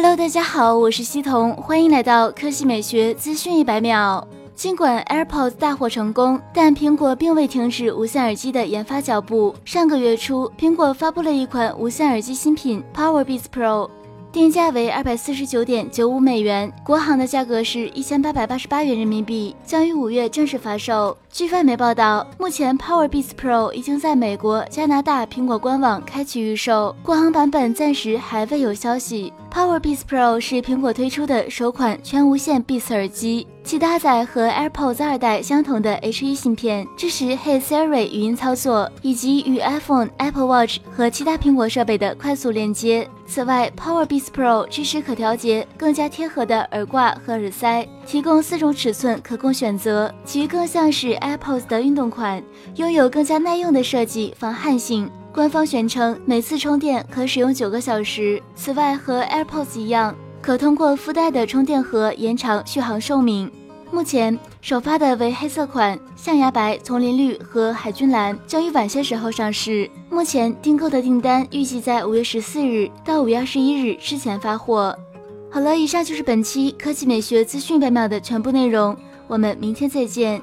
Hello，大家好，我是西彤，欢迎来到科技美学资讯一百秒。尽管 AirPods 大获成功，但苹果并未停止无线耳机的研发脚步。上个月初，苹果发布了一款无线耳机新品 Powerbeats Pro。定价为二百四十九点九五美元，国行的价格是一千八百八十八元人民币，将于五月正式发售。据外媒报道，目前 Powerbeats Pro 已经在美国、加拿大苹果官网开启预售，国行版本暂时还未有消息。Powerbeats Pro 是苹果推出的首款全无线 Beats 耳机，其搭载和 AirPods 二代相同的 H1 芯片，支持 Hey Siri 语音操作，以及与 iPhone、Apple Watch 和其他苹果设备的快速连接。此外，Powerbeats Pro 支持可调节更加贴合的耳挂和耳塞，提供四种尺寸可供选择，其更像是 AirPods 的运动款，拥有更加耐用的设计，防汗性。官方宣称，每次充电可使用九个小时。此外，和 AirPods 一样，可通过附带的充电盒延长续航寿命。目前首发的为黑色款，象牙白、丛林绿和海军蓝将于晚些时候上市。目前订购的订单预计在五月十四日到五月二十一日之前发货。好了，以上就是本期科技美学资讯百秒的全部内容，我们明天再见。